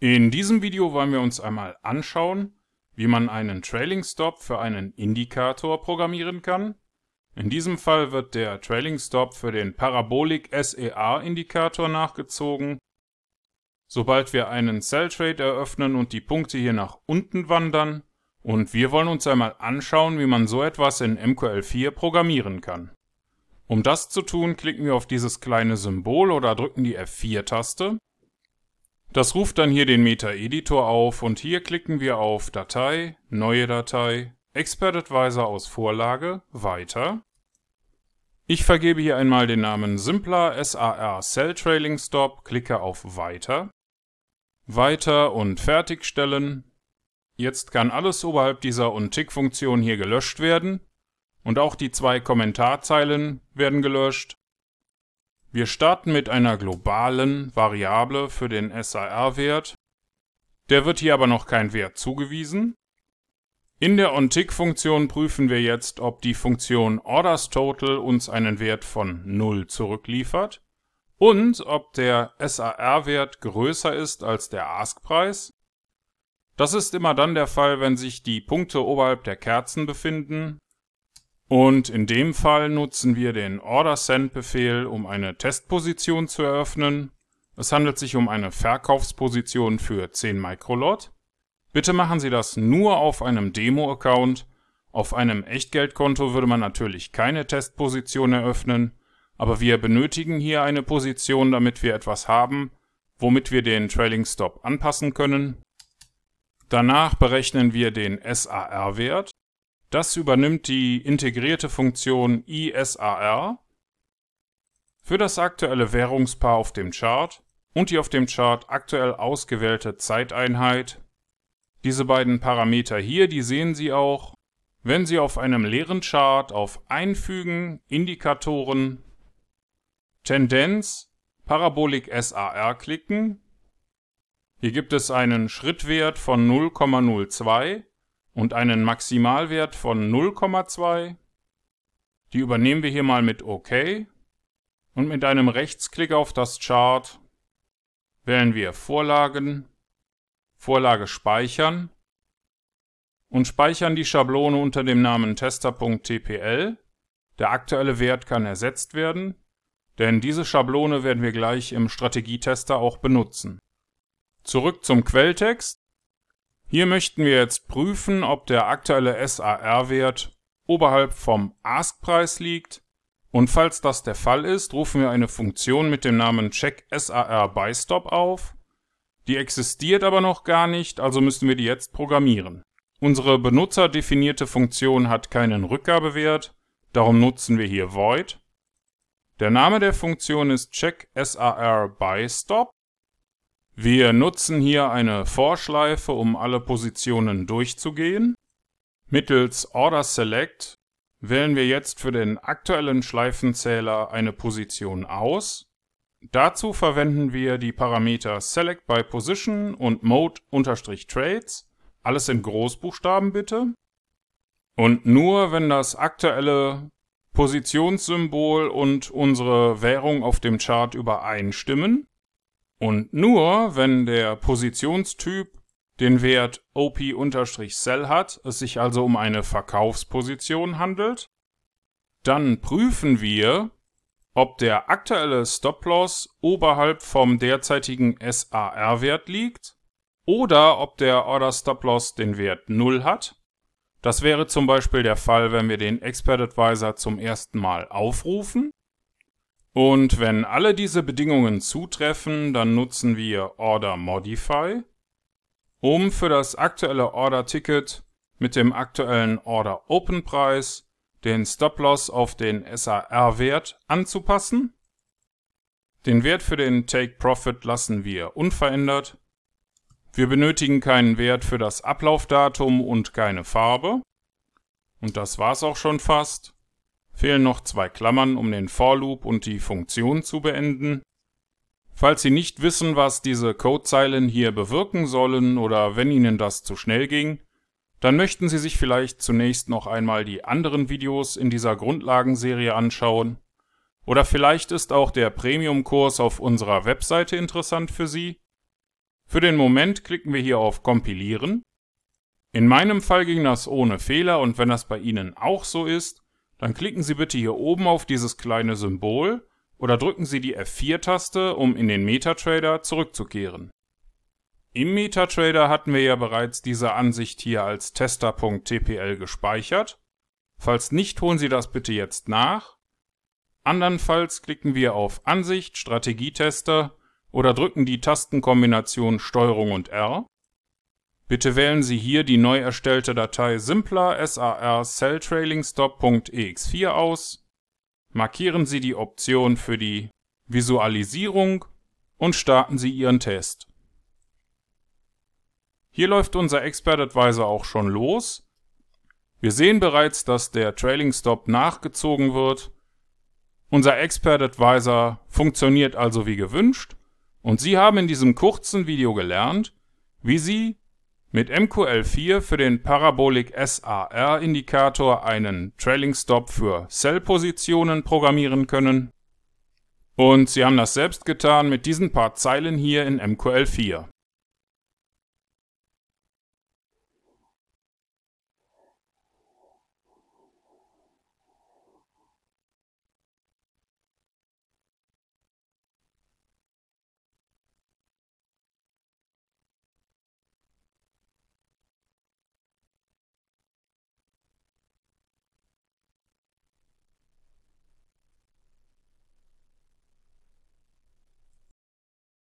In diesem Video wollen wir uns einmal anschauen, wie man einen Trailing Stop für einen Indikator programmieren kann. In diesem Fall wird der Trailing Stop für den Parabolic SER Indikator nachgezogen. Sobald wir einen Cell Trade eröffnen und die Punkte hier nach unten wandern, und wir wollen uns einmal anschauen, wie man so etwas in MQL4 programmieren kann. Um das zu tun, klicken wir auf dieses kleine Symbol oder drücken die F4-Taste. Das ruft dann hier den Meta-Editor auf und hier klicken wir auf Datei, Neue Datei, Expert Advisor aus Vorlage, Weiter. Ich vergebe hier einmal den Namen Simpler SAR Cell Trailing Stop, klicke auf Weiter. Weiter und Fertigstellen. Jetzt kann alles oberhalb dieser Untick-Funktion hier gelöscht werden und auch die zwei Kommentarzeilen werden gelöscht. Wir starten mit einer globalen Variable für den SAR-Wert. Der wird hier aber noch kein Wert zugewiesen. In der OnTick-Funktion prüfen wir jetzt, ob die Funktion OrdersTotal uns einen Wert von 0 zurückliefert und ob der SAR-Wert größer ist als der Ask-Preis. Das ist immer dann der Fall, wenn sich die Punkte oberhalb der Kerzen befinden und in dem Fall nutzen wir den OrderSend-Befehl, um eine Testposition zu eröffnen. Es handelt sich um eine Verkaufsposition für 10 Microlot. Bitte machen Sie das nur auf einem Demo-Account. Auf einem Echtgeldkonto würde man natürlich keine Testposition eröffnen, aber wir benötigen hier eine Position, damit wir etwas haben, womit wir den Trailing Stop anpassen können. Danach berechnen wir den SAR-Wert. Das übernimmt die integrierte Funktion ISAR für das aktuelle Währungspaar auf dem Chart und die auf dem Chart aktuell ausgewählte Zeiteinheit. Diese beiden Parameter hier, die sehen Sie auch, wenn Sie auf einem leeren Chart auf Einfügen, Indikatoren, Tendenz, Parabolik SAR klicken. Hier gibt es einen Schrittwert von 0,02 und einen Maximalwert von 0,2. Die übernehmen wir hier mal mit OK. Und mit einem Rechtsklick auf das Chart wählen wir Vorlagen, Vorlage speichern und speichern die Schablone unter dem Namen tester.tpl. Der aktuelle Wert kann ersetzt werden, denn diese Schablone werden wir gleich im Strategietester auch benutzen. Zurück zum Quelltext. Hier möchten wir jetzt prüfen, ob der aktuelle SAR-Wert oberhalb vom Ask-Preis liegt. Und falls das der Fall ist, rufen wir eine Funktion mit dem Namen check SAR by Stop auf. Die existiert aber noch gar nicht, also müssen wir die jetzt programmieren. Unsere benutzerdefinierte Funktion hat keinen Rückgabewert, darum nutzen wir hier void. Der Name der Funktion ist check SAR by Stop wir nutzen hier eine Vorschleife, um alle Positionen durchzugehen. Mittels Order Select wählen wir jetzt für den aktuellen Schleifenzähler eine Position aus. Dazu verwenden wir die Parameter Select by Position und Mode-Trades, alles in Großbuchstaben bitte. Und nur wenn das aktuelle Positionssymbol und unsere Währung auf dem Chart übereinstimmen, und nur wenn der Positionstyp den Wert OP-Cell hat, es sich also um eine Verkaufsposition handelt, dann prüfen wir, ob der aktuelle Stop-Loss oberhalb vom derzeitigen SAR-Wert liegt oder ob der Order Stop-Loss den Wert 0 hat. Das wäre zum Beispiel der Fall, wenn wir den Expert Advisor zum ersten Mal aufrufen und wenn alle diese Bedingungen zutreffen, dann nutzen wir Order Modify, um für das aktuelle Order-Ticket mit dem aktuellen Order-Open-Preis den Stop-Loss auf den SAR-Wert anzupassen. Den Wert für den Take-Profit lassen wir unverändert. Wir benötigen keinen Wert für das Ablaufdatum und keine Farbe. Und das war's auch schon fast. Fehlen noch zwei Klammern, um den For Loop und die Funktion zu beenden. Falls Sie nicht wissen, was diese Codezeilen hier bewirken sollen oder wenn Ihnen das zu schnell ging, dann möchten Sie sich vielleicht zunächst noch einmal die anderen Videos in dieser Grundlagenserie anschauen. Oder vielleicht ist auch der Premium-Kurs auf unserer Webseite interessant für Sie. Für den Moment klicken wir hier auf Kompilieren. In meinem Fall ging das ohne Fehler und wenn das bei Ihnen auch so ist, dann klicken Sie bitte hier oben auf dieses kleine Symbol oder drücken Sie die F4-Taste, um in den MetaTrader zurückzukehren. Im MetaTrader hatten wir ja bereits diese Ansicht hier als tester.tpl gespeichert. Falls nicht, holen Sie das bitte jetzt nach. Andernfalls klicken wir auf Ansicht, Strategietester oder drücken die Tastenkombination STRG und R. Bitte wählen Sie hier die neu erstellte Datei simpler sar celltrailingstop.ex4 aus, markieren Sie die Option für die Visualisierung und starten Sie Ihren Test. Hier läuft unser Expert Advisor auch schon los. Wir sehen bereits, dass der Trailing Stop nachgezogen wird. Unser Expert Advisor funktioniert also wie gewünscht und Sie haben in diesem kurzen Video gelernt, wie Sie mit MQL4 für den Parabolic SAR Indikator einen Trailing Stop für Sell-Positionen programmieren können. Und Sie haben das selbst getan mit diesen paar Zeilen hier in MQL4.